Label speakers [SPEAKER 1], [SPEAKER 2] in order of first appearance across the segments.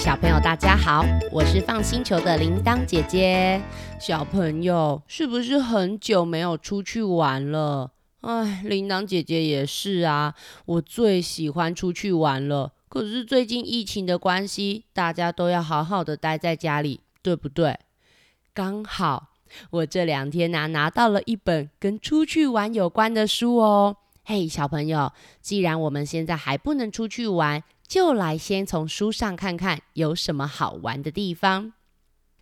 [SPEAKER 1] 小朋友，大家好，我是放星球的铃铛姐姐。小朋友，是不是很久没有出去玩了？哎，铃铛姐姐也是啊，我最喜欢出去玩了。可是最近疫情的关系，大家都要好好的待在家里，对不对？刚好我这两天呢，拿到了一本跟出去玩有关的书哦。嘿，小朋友，既然我们现在还不能出去玩，就来先从书上看看有什么好玩的地方。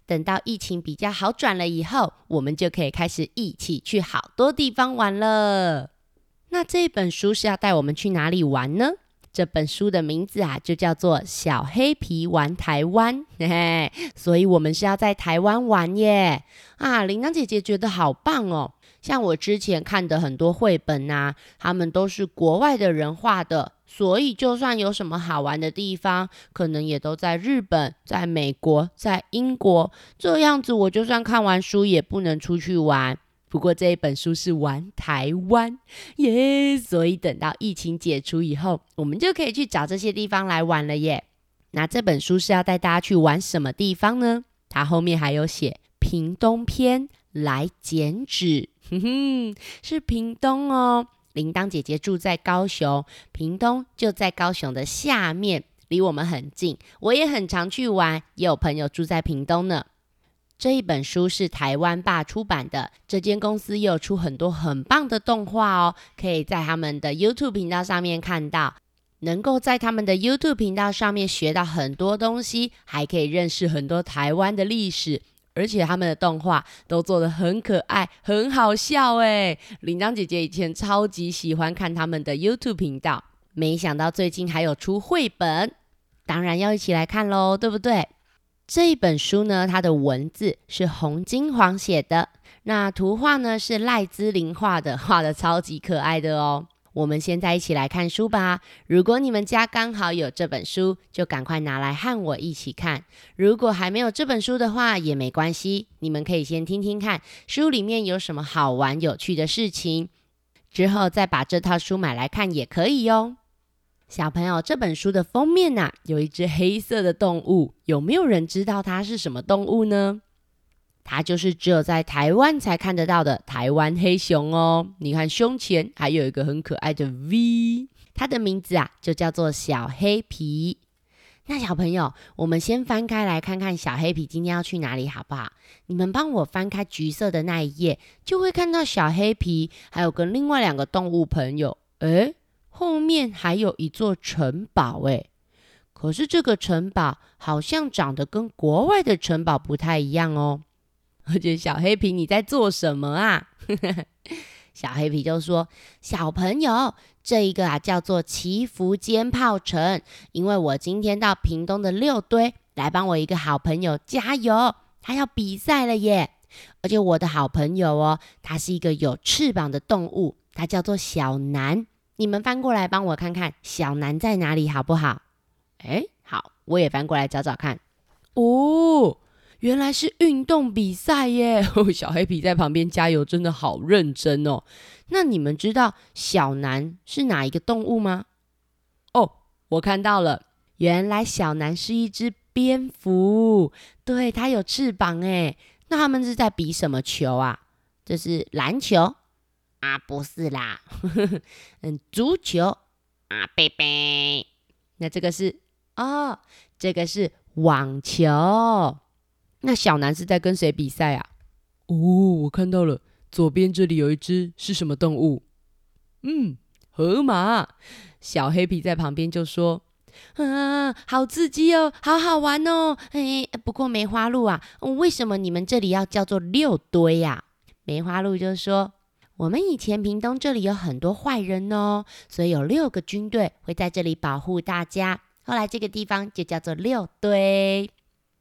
[SPEAKER 1] 等到疫情比较好转了以后，我们就可以开始一起去好多地方玩了。那这本书是要带我们去哪里玩呢？这本书的名字啊，就叫做《小黑皮玩台湾》，嘿嘿，所以我们是要在台湾玩耶。啊，铃铛姐姐觉得好棒哦。像我之前看的很多绘本呐，他们都是国外的人画的，所以就算有什么好玩的地方，可能也都在日本、在美国、在英国这样子。我就算看完书，也不能出去玩。不过这一本书是玩台湾耶，所以等到疫情解除以后，我们就可以去找这些地方来玩了耶。那这本书是要带大家去玩什么地方呢？它后面还有写屏东篇来剪纸。哼哼，是屏东哦。铃铛姐姐住在高雄，屏东就在高雄的下面，离我们很近。我也很常去玩，也有朋友住在屏东呢。这一本书是台湾爸出版的，这间公司也有出很多很棒的动画哦，可以在他们的 YouTube 频道上面看到。能够在他们的 YouTube 频道上面学到很多东西，还可以认识很多台湾的历史。而且他们的动画都做的很可爱，很好笑哎！铃铛姐姐以前超级喜欢看他们的 YouTube 频道，没想到最近还有出绘本，当然要一起来看喽，对不对？这一本书呢，它的文字是洪金黄写的，那图画呢是赖姿玲画的，画的超级可爱的哦。我们现在一起来看书吧。如果你们家刚好有这本书，就赶快拿来和我一起看。如果还没有这本书的话，也没关系，你们可以先听听看书里面有什么好玩有趣的事情，之后再把这套书买来看也可以哟。小朋友，这本书的封面呐，有一只黑色的动物，有没有人知道它是什么动物呢？它就是只有在台湾才看得到的台湾黑熊哦。你看胸前还有一个很可爱的 V，它的名字啊就叫做小黑皮。那小朋友，我们先翻开来看看小黑皮今天要去哪里，好不好？你们帮我翻开橘色的那一页，就会看到小黑皮还有跟另外两个动物朋友。诶，后面还有一座城堡诶，可是这个城堡好像长得跟国外的城堡不太一样哦。我觉得小黑皮你在做什么啊？小黑皮就说：“小朋友，这一个啊叫做祈福尖炮城，因为我今天到屏东的六堆来帮我一个好朋友加油，他要比赛了耶！而且我的好朋友哦，他是一个有翅膀的动物，他叫做小南。你们翻过来帮我看看小南在哪里好不好？哎，好，我也翻过来找找看。哦。”原来是运动比赛耶！小黑皮在旁边加油，真的好认真哦。那你们知道小南是哪一个动物吗？哦，我看到了，原来小南是一只蝙蝠，对，它有翅膀哎。那他们是在比什么球啊？这是篮球啊？不是啦，嗯，足球啊，贝贝。那这个是哦，这个是网球。那小南是在跟谁比赛啊？哦，我看到了，左边这里有一只是什么动物？嗯，河马。小黑皮在旁边就说：“啊，好刺激哦，好好玩哦。”哎，不过梅花鹿啊，为什么你们这里要叫做六堆呀？梅花鹿就说：“我们以前屏东这里有很多坏人哦，所以有六个军队会在这里保护大家。后来这个地方就叫做六堆。”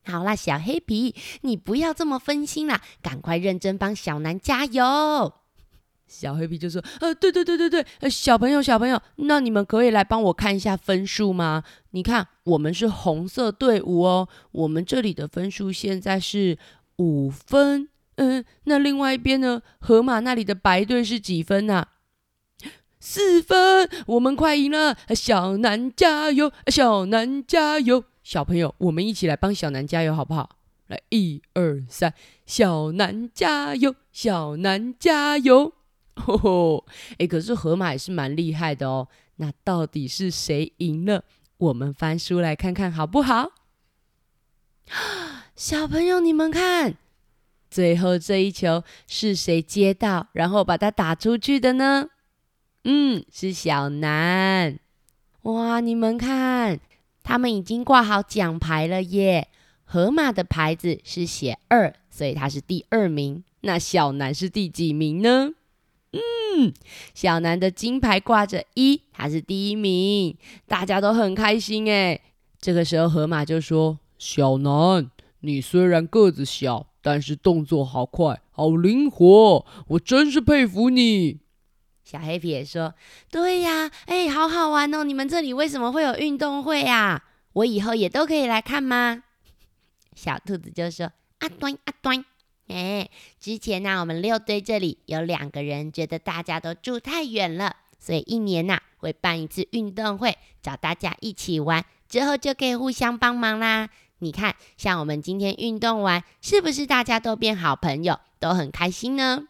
[SPEAKER 1] 好啦，小黑皮，你不要这么分心啦，赶快认真帮小南加油。小黑皮就说：“呃，对对对对对，呃小朋友小朋友，那你们可以来帮我看一下分数吗？你看，我们是红色队伍哦，我们这里的分数现在是五分。嗯，那另外一边呢？河马那里的白队是几分啊？四分，我们快赢了！小南加油，小南加油！”小朋友，我们一起来帮小南加油，好不好？来，一二三，小南加油，小南加油！吼吼，哎，可是河马也是蛮厉害的哦。那到底是谁赢了？我们翻书来看看好不好？小朋友，你们看，最后这一球是谁接到，然后把它打出去的呢？嗯，是小南。哇，你们看。他们已经挂好奖牌了耶！河马的牌子是写二，所以他是第二名。那小南是第几名呢？嗯，小南的金牌挂着一，他是第一名。大家都很开心哎。这个时候，河马就说：“小南，你虽然个子小，但是动作好快，好灵活，我真是佩服你。”小黑皮也说：“对呀，哎，好好玩哦！你们这里为什么会有运动会啊？我以后也都可以来看吗？”小兔子就说：“啊端啊端，哎，之前呢，我们六队这里有两个人觉得大家都住太远了，所以一年呐会办一次运动会，找大家一起玩，之后就可以互相帮忙啦。你看，像我们今天运动完，是不是大家都变好朋友，都很开心呢？”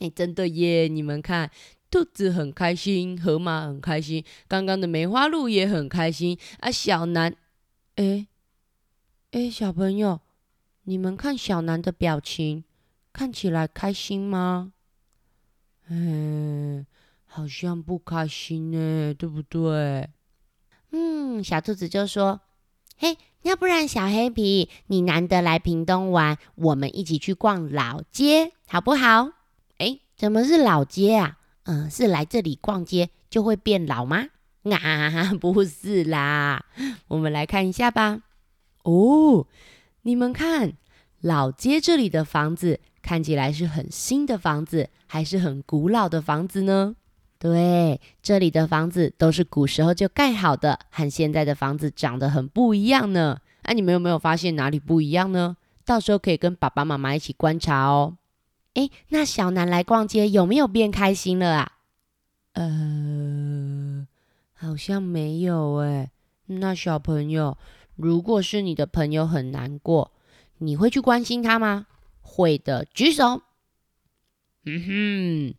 [SPEAKER 1] 哎，真的耶！你们看，兔子很开心，河马很开心，刚刚的梅花鹿也很开心啊。小南，哎哎，小朋友，你们看小南的表情，看起来开心吗？嗯，好像不开心呢，对不对？嗯，小兔子就说：“嘿，要不然小黑皮，你难得来屏东玩，我们一起去逛老街，好不好？”哎，怎么是老街啊？嗯，是来这里逛街就会变老吗？啊，不是啦，我们来看一下吧。哦，你们看，老街这里的房子看起来是很新的房子，还是很古老的房子呢？对，这里的房子都是古时候就盖好的，和现在的房子长得很不一样呢。哎，你们有没有发现哪里不一样呢？到时候可以跟爸爸妈妈一起观察哦。哎，那小南来逛街有没有变开心了啊？呃，好像没有哎。那小朋友，如果是你的朋友很难过，你会去关心他吗？会的，举手。嗯哼，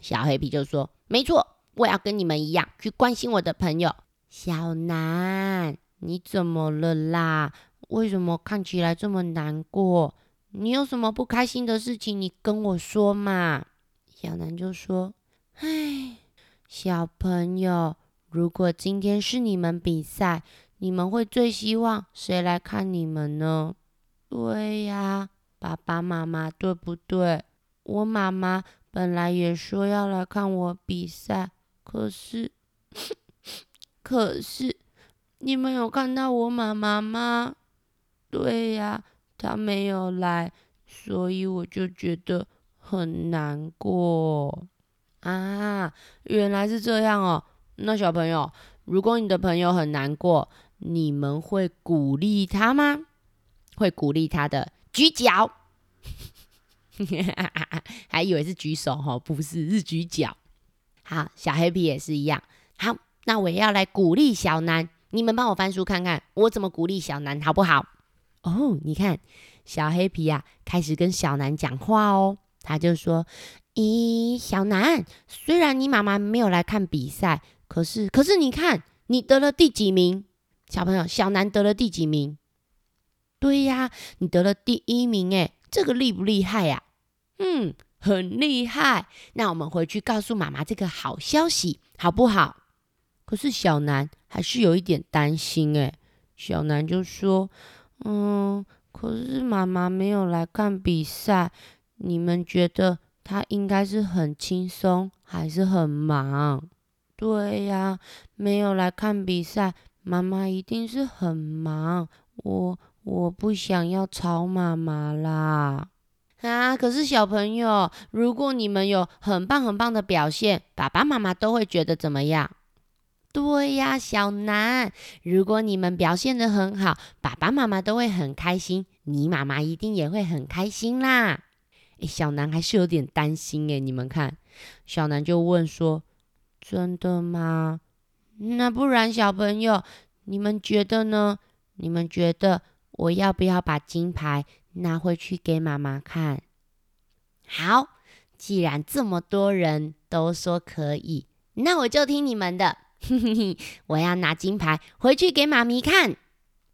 [SPEAKER 1] 小黑皮就说：“没错，我要跟你们一样去关心我的朋友。”小南，你怎么了啦？为什么看起来这么难过？你有什么不开心的事情，你跟我说嘛。小南就说：“唉，小朋友，如果今天是你们比赛，你们会最希望谁来看你们呢？对呀，爸爸妈妈，对不对？我妈妈本来也说要来看我比赛，可是，可是，你们有看到我妈妈吗？对呀。”她没有来，所以我就觉得很难过啊！原来是这样哦。那小朋友，如果你的朋友很难过，你们会鼓励他吗？会鼓励他的举脚，还以为是举手哈，不是，是举脚。好，小黑皮也是一样。好，那我也要来鼓励小南，你们帮我翻书看看，我怎么鼓励小南，好不好？哦，你看，小黑皮呀，开始跟小南讲话哦。他就说：“咦，小南，虽然你妈妈没有来看比赛，可是，可是你看，你得了第几名？小朋友，小南得了第几名？对呀，你得了第一名，哎，这个厉不厉害呀？嗯，很厉害。那我们回去告诉妈妈这个好消息，好不好？可是小南还是有一点担心，哎，小南就说。”嗯，可是妈妈没有来看比赛，你们觉得她应该是很轻松还是很忙？对呀，没有来看比赛，妈妈一定是很忙。我我不想要吵妈妈啦。啊，可是小朋友，如果你们有很棒很棒的表现，爸爸妈妈都会觉得怎么样？对呀，小南，如果你们表现的很好，爸爸妈妈都会很开心，你妈妈一定也会很开心啦。诶小南还是有点担心诶，你们看，小南就问说：“真的吗？那不然小朋友，你们觉得呢？你们觉得我要不要把金牌拿回去给妈妈看？好，既然这么多人都说可以，那我就听你们的。我要拿金牌回去给妈咪看。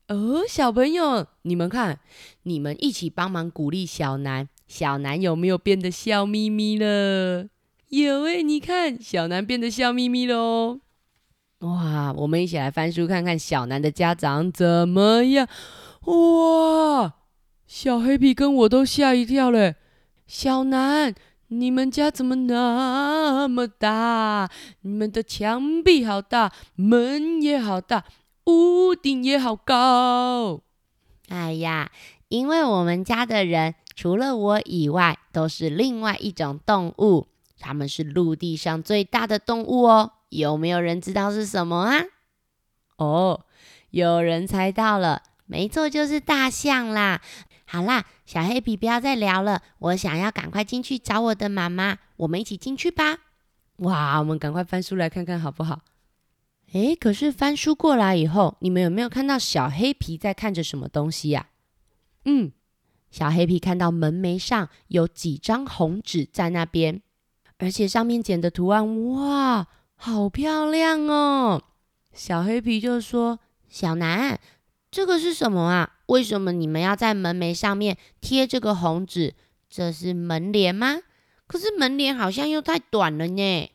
[SPEAKER 1] 哦，小朋友，你们看，你们一起帮忙鼓励小南。小南有没有变得笑眯眯了？有诶，你看，小南变得笑眯眯喽。哇，我们一起来翻书看看小南的家长怎么样。哇，小黑皮跟我都吓一跳嘞。小南，你们家怎么那么大？你们的墙壁好大，门也好大，屋顶也好高。哎呀，因为我们家的人除了我以外，都是另外一种动物，他们是陆地上最大的动物哦。有没有人知道是什么啊？哦，有人猜到了，没错，就是大象啦。好啦，小黑皮，不要再聊了。我想要赶快进去找我的妈妈，我们一起进去吧。哇，我们赶快翻书来看看好不好？诶，可是翻书过来以后，你们有没有看到小黑皮在看着什么东西呀？嗯，小黑皮看到门楣上有几张红纸在那边，而且上面剪的图案，哇，好漂亮哦！小黑皮就说：“小南，这个是什么啊？”为什么你们要在门楣上面贴这个红纸？这是门帘吗？可是门帘好像又太短了呢。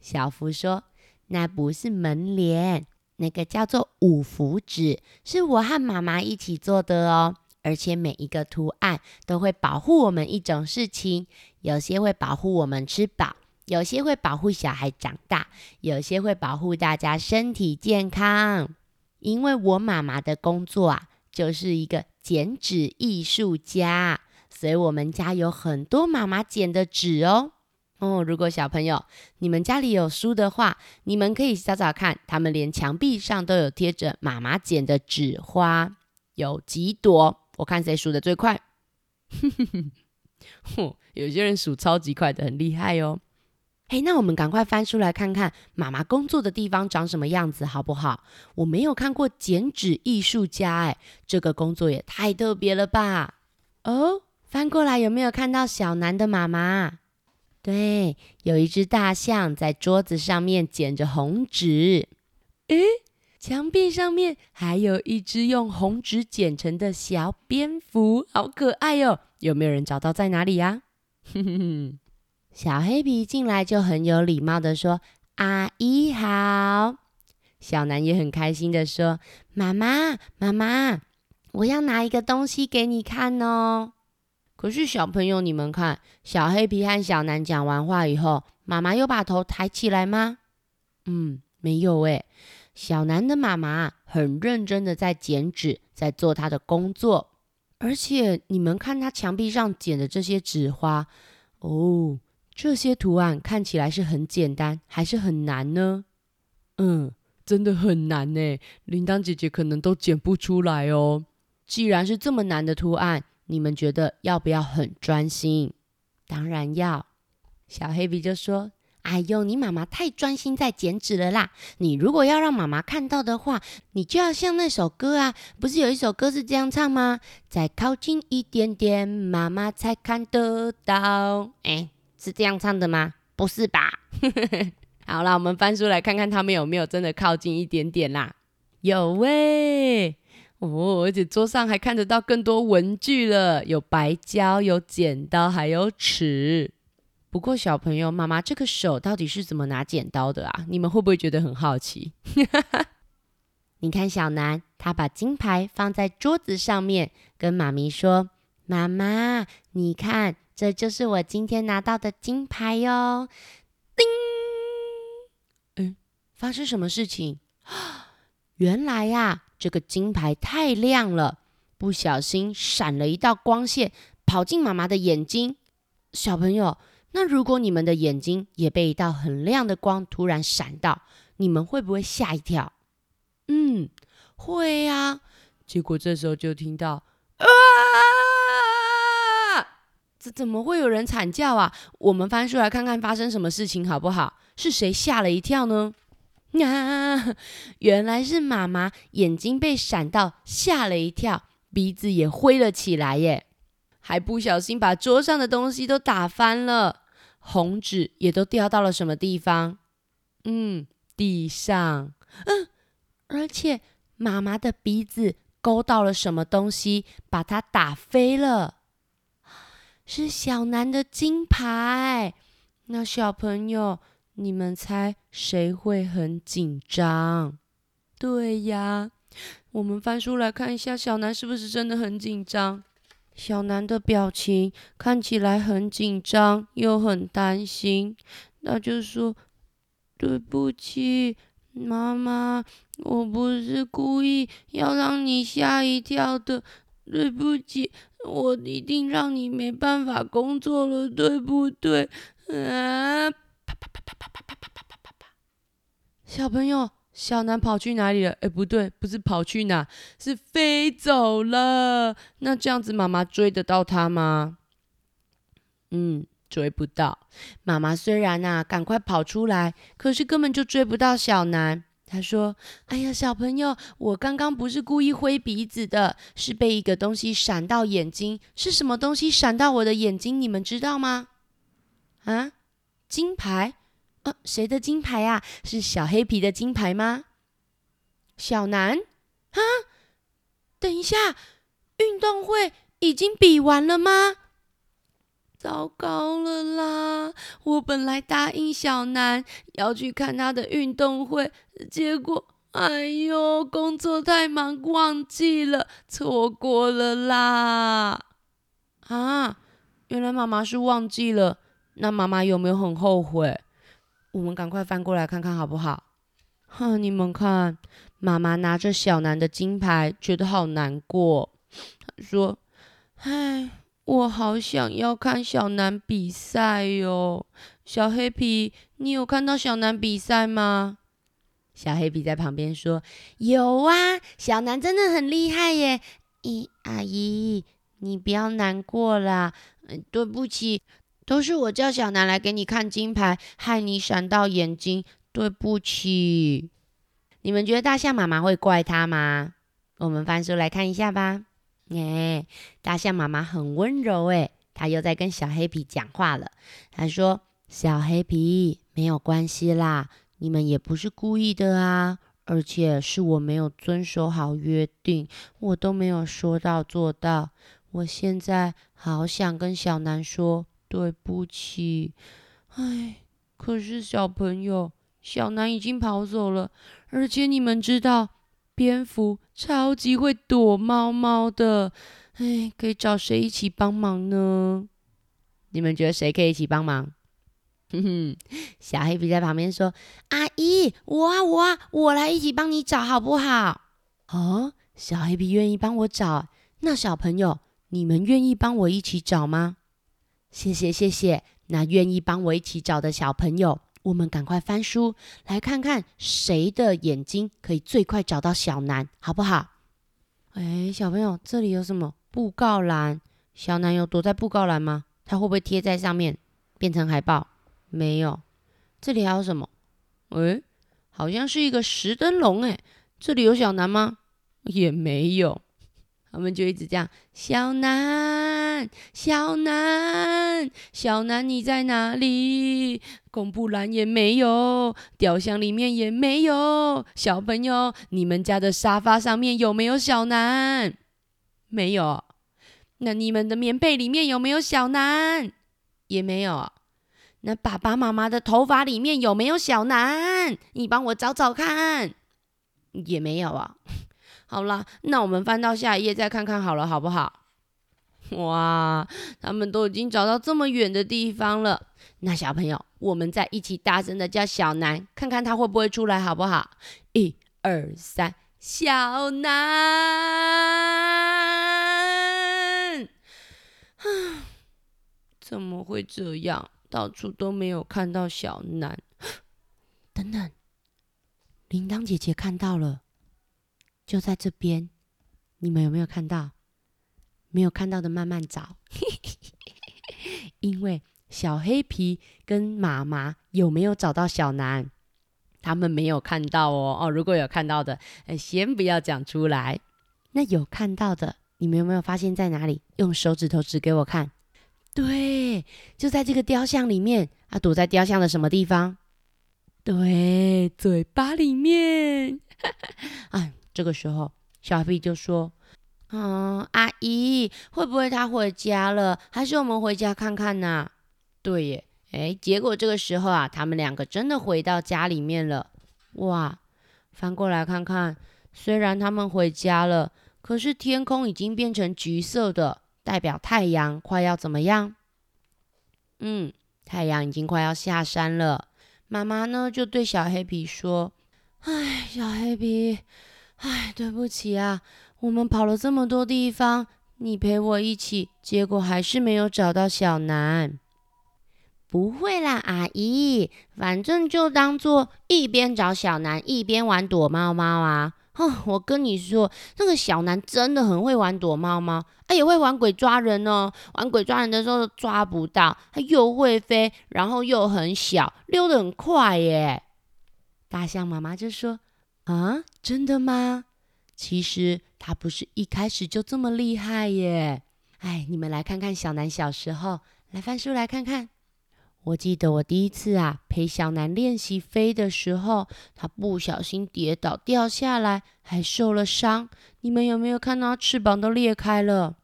[SPEAKER 1] 小福说：“那不是门帘，那个叫做五福纸，是我和妈妈一起做的哦。而且每一个图案都会保护我们一种事情，有些会保护我们吃饱，有些会保护小孩长大，有些会保护大家身体健康。因为我妈妈的工作啊。”就是一个剪纸艺术家，所以我们家有很多妈妈剪的纸哦。哦，如果小朋友你们家里有书的话，你们可以找找看，他们连墙壁上都有贴着妈妈剪的纸花，有几朵？我看谁数的最快。哼哼哼，有些人数超级快的，很厉害哦。嘿，那我们赶快翻书来看看妈妈工作的地方长什么样子，好不好？我没有看过剪纸艺术家，哎，这个工作也太特别了吧！哦，翻过来有没有看到小南的妈妈？对，有一只大象在桌子上面剪着红纸。诶，墙壁上面还有一只用红纸剪成的小蝙蝠，好可爱哟！有没有人找到在哪里呀？哼哼哼。小黑皮进来就很有礼貌的说：“阿姨好。”小南也很开心的说：“妈妈，妈妈，我要拿一个东西给你看哦。”可是小朋友，你们看，小黑皮和小南讲完话以后，妈妈又把头抬起来吗？嗯，没有诶。小南的妈妈很认真的在剪纸，在做她的工作。而且你们看她墙壁上剪的这些纸花，哦。这些图案看起来是很简单，还是很难呢？嗯，真的很难呢。铃铛姐姐可能都剪不出来哦。既然是这么难的图案，你们觉得要不要很专心？当然要。小黑比就说：“哎呦，你妈妈太专心在剪纸了啦！你如果要让妈妈看到的话，你就要像那首歌啊，不是有一首歌是这样唱吗？再靠近一点点，妈妈才看得到。哎。”是这样唱的吗？不是吧？好了，我们翻书来看看他们有没有真的靠近一点点啦。有喂，哦，而且桌上还看得到更多文具了，有白胶、有剪刀，还有尺。不过小朋友，妈妈这个手到底是怎么拿剪刀的啊？你们会不会觉得很好奇？你看小南，他把金牌放在桌子上面，跟妈咪说：“妈妈，你看。”这就是我今天拿到的金牌哟！叮，嗯，发生什么事情？原来呀，这个金牌太亮了，不小心闪了一道光线，跑进妈妈的眼睛。小朋友，那如果你们的眼睛也被一道很亮的光突然闪到，你们会不会吓一跳？嗯，会呀。结果这时候就听到啊！这怎么会有人惨叫啊？我们翻出来看看发生什么事情好不好？是谁吓了一跳呢？啊，原来是妈妈眼睛被闪到，吓了一跳，鼻子也灰了起来耶，还不小心把桌上的东西都打翻了，红纸也都掉到了什么地方？嗯，地上。嗯，而且妈妈的鼻子勾到了什么东西，把它打飞了。是小南的金牌。那小朋友，你们猜谁会很紧张？对呀，我们翻书来看一下，小南是不是真的很紧张？小南的表情看起来很紧张，又很担心。那就说对不起，妈妈，我不是故意要让你吓一跳的，对不起。我一定让你没办法工作了，对不对？啊！啪啪啪啪啪啪啪啪啪啪啪！小朋友，小南跑去哪里了？哎，不对，不是跑去哪，是飞走了。那这样子，妈妈追得到他吗？嗯，追不到。妈妈虽然啊，赶快跑出来，可是根本就追不到小南。他说：“哎呀，小朋友，我刚刚不是故意挥鼻子的，是被一个东西闪到眼睛。是什么东西闪到我的眼睛？你们知道吗？啊，金牌？呃，谁的金牌呀？是小黑皮的金牌吗？小南？啊，等一下，运动会已经比完了吗？”糟糕了啦！我本来答应小南要去看他的运动会，结果，哎呦，工作太忙忘记了，错过了啦！啊，原来妈妈是忘记了，那妈妈有没有很后悔？我们赶快翻过来看看好不好？哼，你们看，妈妈拿着小南的金牌，觉得好难过，她说：“唉。”我好想要看小南比赛哟，小黑皮，你有看到小南比赛吗？小黑皮在旁边说：“有啊，小南真的很厉害耶。”咦，阿姨，你不要难过啦，对不起，都是我叫小南来给你看金牌，害你闪到眼睛，对不起。你们觉得大象妈妈会怪他吗？我们翻书来看一下吧。哎，大象妈妈很温柔哎，她又在跟小黑皮讲话了。她说：“小黑皮，没有关系啦，你们也不是故意的啊，而且是我没有遵守好约定，我都没有说到做到。我现在好想跟小南说对不起。哎，可是小朋友，小南已经跑走了，而且你们知道。”蝙蝠超级会躲猫猫的，哎，可以找谁一起帮忙呢？你们觉得谁可以一起帮忙？哼哼，小黑皮在旁边说：“阿姨，我啊，我啊，我来一起帮你找好不好？”哦，小黑皮愿意帮我找，那小朋友，你们愿意帮我一起找吗？谢谢谢谢，那愿意帮我一起找的小朋友。我们赶快翻书来看看谁的眼睛可以最快找到小南，好不好？哎，小朋友，这里有什么布告栏？小南有躲在布告栏吗？他会不会贴在上面变成海报？没有。这里还有什么？哎，好像是一个石灯笼。哎，这里有小南吗？也没有。他们就一直这样，小南，小南，小南，你在哪里？公布栏也没有，雕像里面也没有。小朋友，你们家的沙发上面有没有小南？没有。那你们的棉被里面有没有小南？也没有。那爸爸妈妈的头发里面有没有小南？你帮我找找看。也没有啊。好啦，那我们翻到下一页再看看好了，好不好？哇，他们都已经找到这么远的地方了。那小朋友，我们再一起大声的叫小南，看看他会不会出来，好不好？一二三，小南！怎么会这样？到处都没有看到小南。等等，铃铛姐姐看到了。就在这边，你们有没有看到？没有看到的慢慢找，因为小黑皮跟妈妈有没有找到小南？他们没有看到哦哦，如果有看到的，哎，先不要讲出来。那有看到的，你们有没有发现在哪里？用手指头指给我看。对，就在这个雕像里面啊，躲在雕像的什么地方？对，嘴巴里面。哎，这个时候小飞就说：“嗯，阿姨，会不会他回家了？还是我们回家看看呢？”对耶。哎，结果这个时候啊，他们两个真的回到家里面了。哇，翻过来看看，虽然他们回家了，可是天空已经变成橘色的，代表太阳快要怎么样？嗯，太阳已经快要下山了。妈妈呢，就对小黑皮说：“哎，小黑皮，哎，对不起啊，我们跑了这么多地方，你陪我一起，结果还是没有找到小南。”不会啦，阿姨，反正就当做一边找小南一边玩躲猫猫啊！哼，我跟你说，那个小南真的很会玩躲猫猫，他也会玩鬼抓人哦。玩鬼抓人的时候抓不到，他又会飞，然后又很小，溜得很快耶。大象妈妈就说：“啊，真的吗？其实他不是一开始就这么厉害耶。哎，你们来看看小南小时候，来翻书来看看。”我记得我第一次啊陪小南练习飞的时候，他不小心跌倒掉下来，还受了伤。你们有没有看到翅膀都裂开了？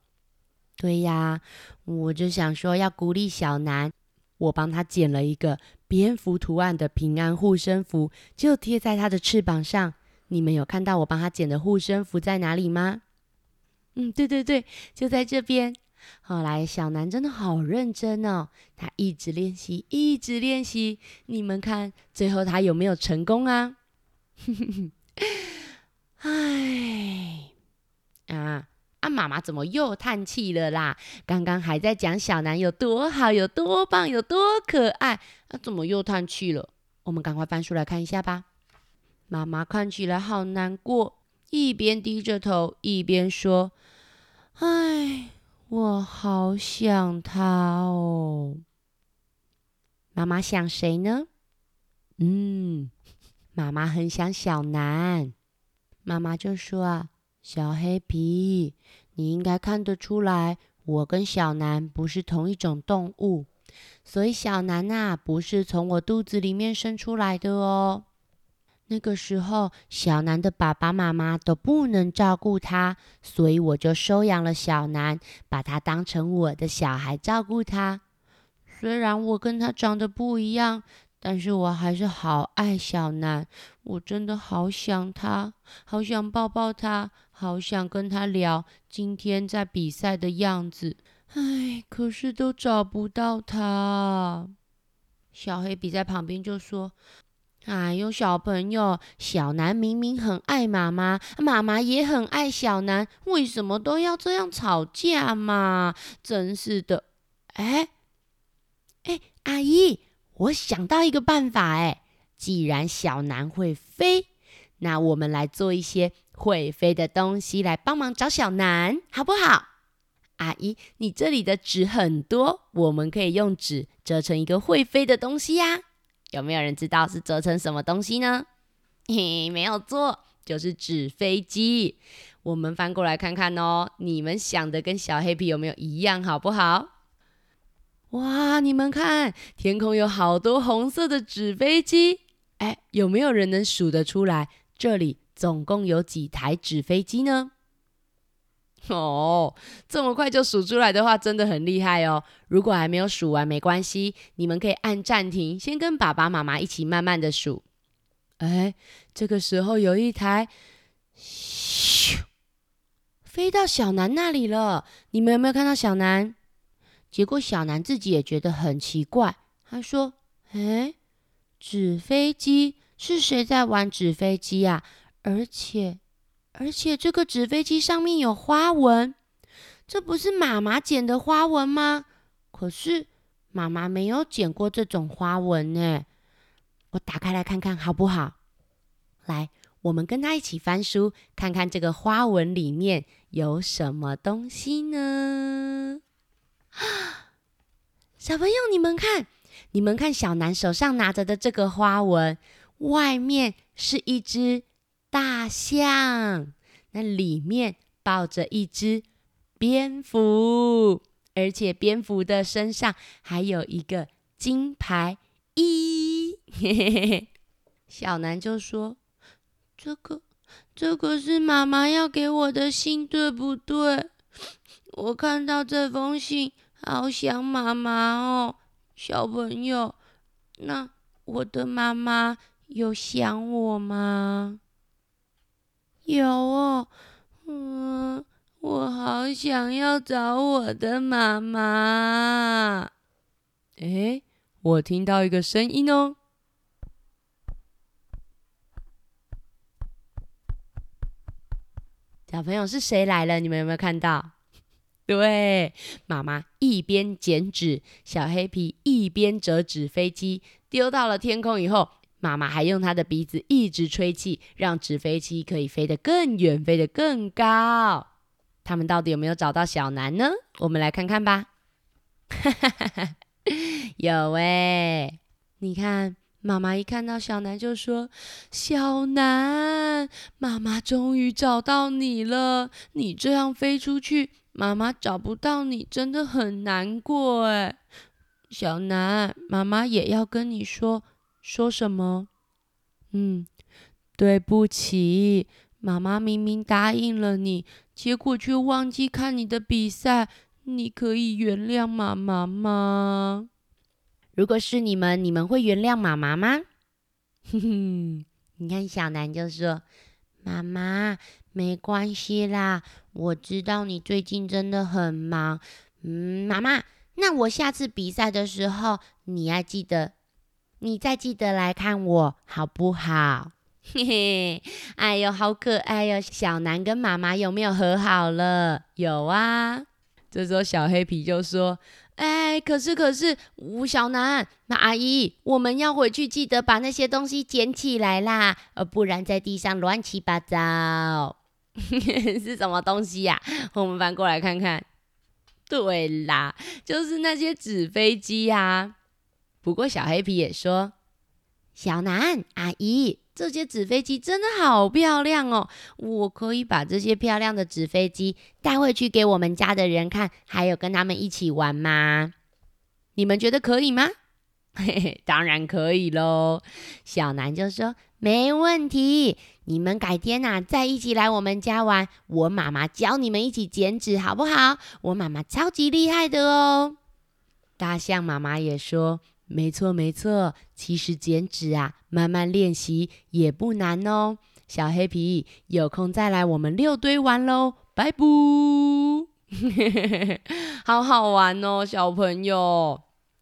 [SPEAKER 1] 对呀，我就想说要鼓励小南，我帮他剪了一个蝙蝠图案的平安护身符，就贴在他的翅膀上。你们有看到我帮他剪的护身符在哪里吗？嗯，对对对，就在这边。后来，小南真的好认真哦，他一直练习，一直练习。你们看，最后他有没有成功啊？唉，啊啊！妈妈怎么又叹气了啦？刚刚还在讲小南有多好，有多棒，有多可爱，啊，怎么又叹气了？我们赶快翻书来看一下吧。妈妈看起来好难过，一边低着头，一边说：“唉。”我好想他哦，妈妈想谁呢？嗯，妈妈很想小南。妈妈就说啊，小黑皮，你应该看得出来，我跟小南不是同一种动物，所以小南呐，不是从我肚子里面生出来的哦。那个时候，小南的爸爸妈妈都不能照顾他，所以我就收养了小南，把他当成我的小孩照顾他。虽然我跟他长得不一样，但是我还是好爱小南。我真的好想他，好想抱抱他，好想跟他聊今天在比赛的样子。唉，可是都找不到他。小黑比在旁边就说。哎呦，小朋友，小南明明很爱妈妈，妈妈也很爱小南，为什么都要这样吵架嘛？真是的！哎哎，阿姨，我想到一个办法哎，既然小南会飞，那我们来做一些会飞的东西来帮忙找小南，好不好？阿姨，你这里的纸很多，我们可以用纸折成一个会飞的东西呀。有没有人知道是折成什么东西呢？嘿，没有错，就是纸飞机。我们翻过来看看哦，你们想的跟小黑皮有没有一样，好不好？哇，你们看，天空有好多红色的纸飞机。哎，有没有人能数得出来，这里总共有几台纸飞机呢？哦，这么快就数出来的话，真的很厉害哦。如果还没有数完，没关系，你们可以按暂停，先跟爸爸妈妈一起慢慢的数。哎，这个时候有一台，咻，飞到小南那里了。你们有没有看到小南？结果小南自己也觉得很奇怪，他说：“哎，纸飞机是谁在玩纸飞机啊？而且……”而且这个纸飞机上面有花纹，这不是妈妈剪的花纹吗？可是妈妈没有剪过这种花纹呢。我打开来看看好不好？来，我们跟他一起翻书，看看这个花纹里面有什么东西呢？小朋友，你们看，你们看小南手上拿着的这个花纹，外面是一只大象，那里面抱着一只蝙蝠，而且蝙蝠的身上还有一个金牌一。小南就说：“这个，这个是妈妈要给我的信，对不对？我看到这封信，好想妈妈哦，小朋友。那我的妈妈有想我吗？有哦，嗯，我好想要找我的妈妈。哎，我听到一个声音哦。”小朋友是谁来了？你们有没有看到？对，妈妈一边剪纸，小黑皮一边折纸飞机，丢到了天空以后，妈妈还用她的鼻子一直吹气，让纸飞机可以飞得更远，飞得更高。他们到底有没有找到小南呢？我们来看看吧。有哎，你看。妈妈一看到小南就说：“小南，妈妈终于找到你了。你这样飞出去，妈妈找不到你，真的很难过哎。”小南，妈妈也要跟你说说什么？嗯，对不起，妈妈明明答应了你，结果却忘记看你的比赛。你可以原谅妈妈吗？如果是你们，你们会原谅妈妈吗？哼哼，你看小南就说：“妈妈，没关系啦，我知道你最近真的很忙。嗯，妈妈，那我下次比赛的时候，你要记得，你再记得来看我，好不好？”嘿嘿，哎呦，好可爱哟！小南跟妈妈有没有和好了？有啊。这时候小黑皮就说。哎，可是可是，吴小南，那阿姨，我们要回去，记得把那些东西捡起来啦，呃，不然在地上乱七八糟，是什么东西呀？我们翻过来看看。对啦，就是那些纸飞机呀。不过小黑皮也说，小南阿姨。这些纸飞机真的好漂亮哦！我可以把这些漂亮的纸飞机带回去给我们家的人看，还有跟他们一起玩吗？你们觉得可以吗？嘿嘿，当然可以喽！小南就说：“没问题，你们改天呐再一起来我们家玩，我妈妈教你们一起剪纸，好不好？我妈妈超级厉害的哦！”大象妈妈也说。没错，没错。其实剪纸啊，慢慢练习也不难哦。小黑皮，有空再来我们六堆玩喽，拜拜。好好玩哦，小朋友。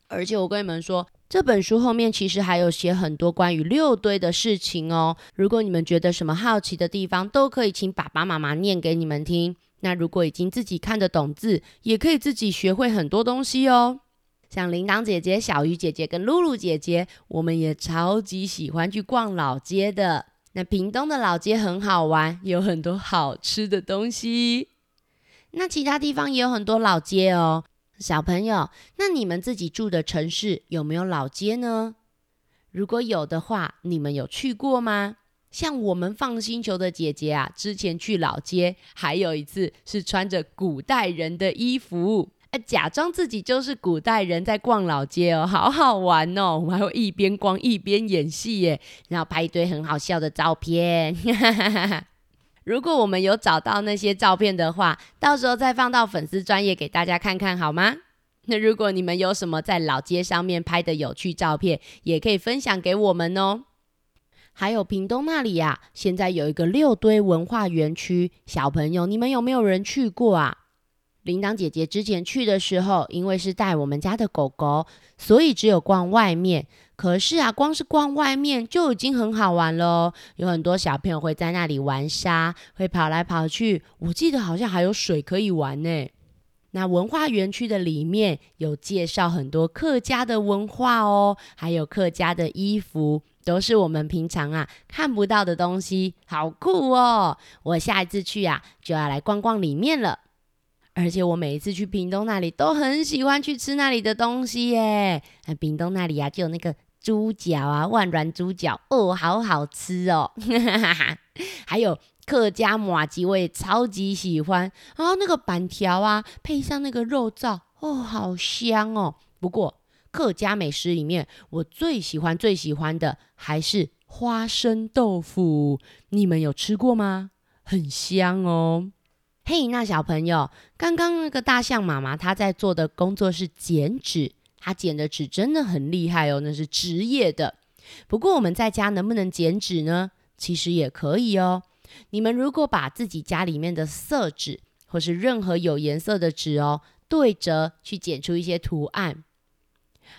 [SPEAKER 1] 而且我跟你们说，这本书后面其实还有写很多关于六堆的事情哦。如果你们觉得什么好奇的地方，都可以请爸爸妈妈念给你们听。那如果已经自己看得懂字，也可以自己学会很多东西哦。像铃铛姐姐、小鱼姐姐跟露露姐姐，我们也超级喜欢去逛老街的。那屏东的老街很好玩，有很多好吃的东西。那其他地方也有很多老街哦。小朋友，那你们自己住的城市有没有老街呢？如果有的话，你们有去过吗？像我们放星球的姐姐啊，之前去老街，还有一次是穿着古代人的衣服。假装自己就是古代人在逛老街哦，好好玩哦！我们还会一边逛一边演戏耶，然后拍一堆很好笑的照片。如果我们有找到那些照片的话，到时候再放到粉丝专业给大家看看好吗？那如果你们有什么在老街上面拍的有趣照片，也可以分享给我们哦。还有屏东那里呀，现在有一个六堆文化园区，小朋友你们有没有人去过啊？铃铛姐姐之前去的时候，因为是带我们家的狗狗，所以只有逛外面。可是啊，光是逛外面就已经很好玩了。有很多小朋友会在那里玩沙，会跑来跑去。我记得好像还有水可以玩呢。那文化园区的里面有介绍很多客家的文化哦，还有客家的衣服，都是我们平常啊看不到的东西，好酷哦！我下一次去啊，就要来逛逛里面了。而且我每一次去屏东那里，都很喜欢去吃那里的东西耶。那屏东那里啊，就有那个猪脚啊，万峦猪脚哦，好好吃哦。还有客家马吉，我也超级喜欢。然后那个板条啊，配上那个肉燥，哦，好香哦。不过客家美食里面，我最喜欢最喜欢的还是花生豆腐。你们有吃过吗？很香哦。嘿，那小朋友，刚刚那个大象妈妈她在做的工作是剪纸，她剪的纸真的很厉害哦，那是职业的。不过我们在家能不能剪纸呢？其实也可以哦。你们如果把自己家里面的色纸，或是任何有颜色的纸哦，对折去剪出一些图案，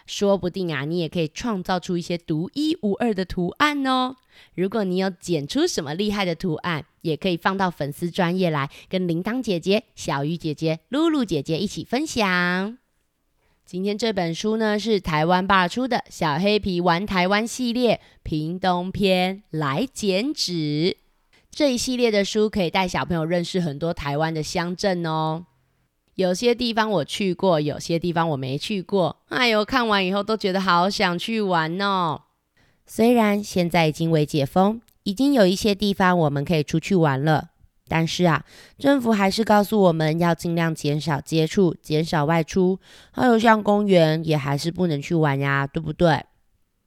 [SPEAKER 1] 说不定啊，你也可以创造出一些独一无二的图案哦。如果你有剪出什么厉害的图案，也可以放到粉丝专业来跟铃铛姐姐、小鱼姐姐、露露姐姐一起分享。今天这本书呢是台湾爸出的《小黑皮玩台湾》系列屏东篇，来剪纸这一系列的书可以带小朋友认识很多台湾的乡镇哦。有些地方我去过，有些地方我没去过。哎呦，看完以后都觉得好想去玩哦。虽然现在已经为解封，已经有一些地方我们可以出去玩了，但是啊，政府还是告诉我们要尽量减少接触，减少外出。还有像公园也还是不能去玩呀，对不对？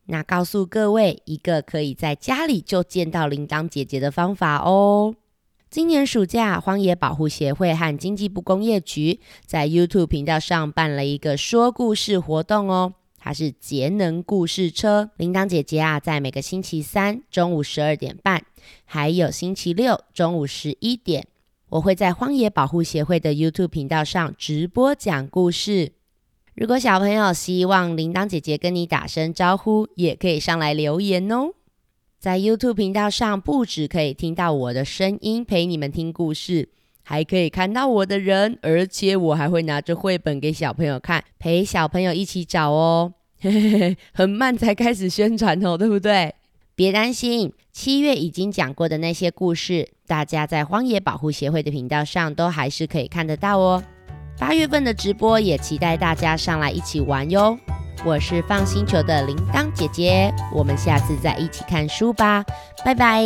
[SPEAKER 1] 那告诉各位一个可以在家里就见到铃铛姐姐的方法哦。今年暑假，荒野保护协会和经济部工业局在 YouTube 频道上办了一个说故事活动哦。它是节能故事车，铃铛姐姐啊，在每个星期三中午十二点半，还有星期六中午十一点，我会在荒野保护协会的 YouTube 频道上直播讲故事。如果小朋友希望铃铛姐姐跟你打声招呼，也可以上来留言哦。在 YouTube 频道上，不止可以听到我的声音陪你们听故事。还可以看到我的人，而且我还会拿着绘本给小朋友看，陪小朋友一起找哦。嘿嘿嘿，很慢才开始宣传哦，对不对？别担心，七月已经讲过的那些故事，大家在荒野保护协会的频道上都还是可以看得到哦。八月份的直播也期待大家上来一起玩哟。我是放星球的铃铛姐姐，我们下次再一起看书吧，拜拜。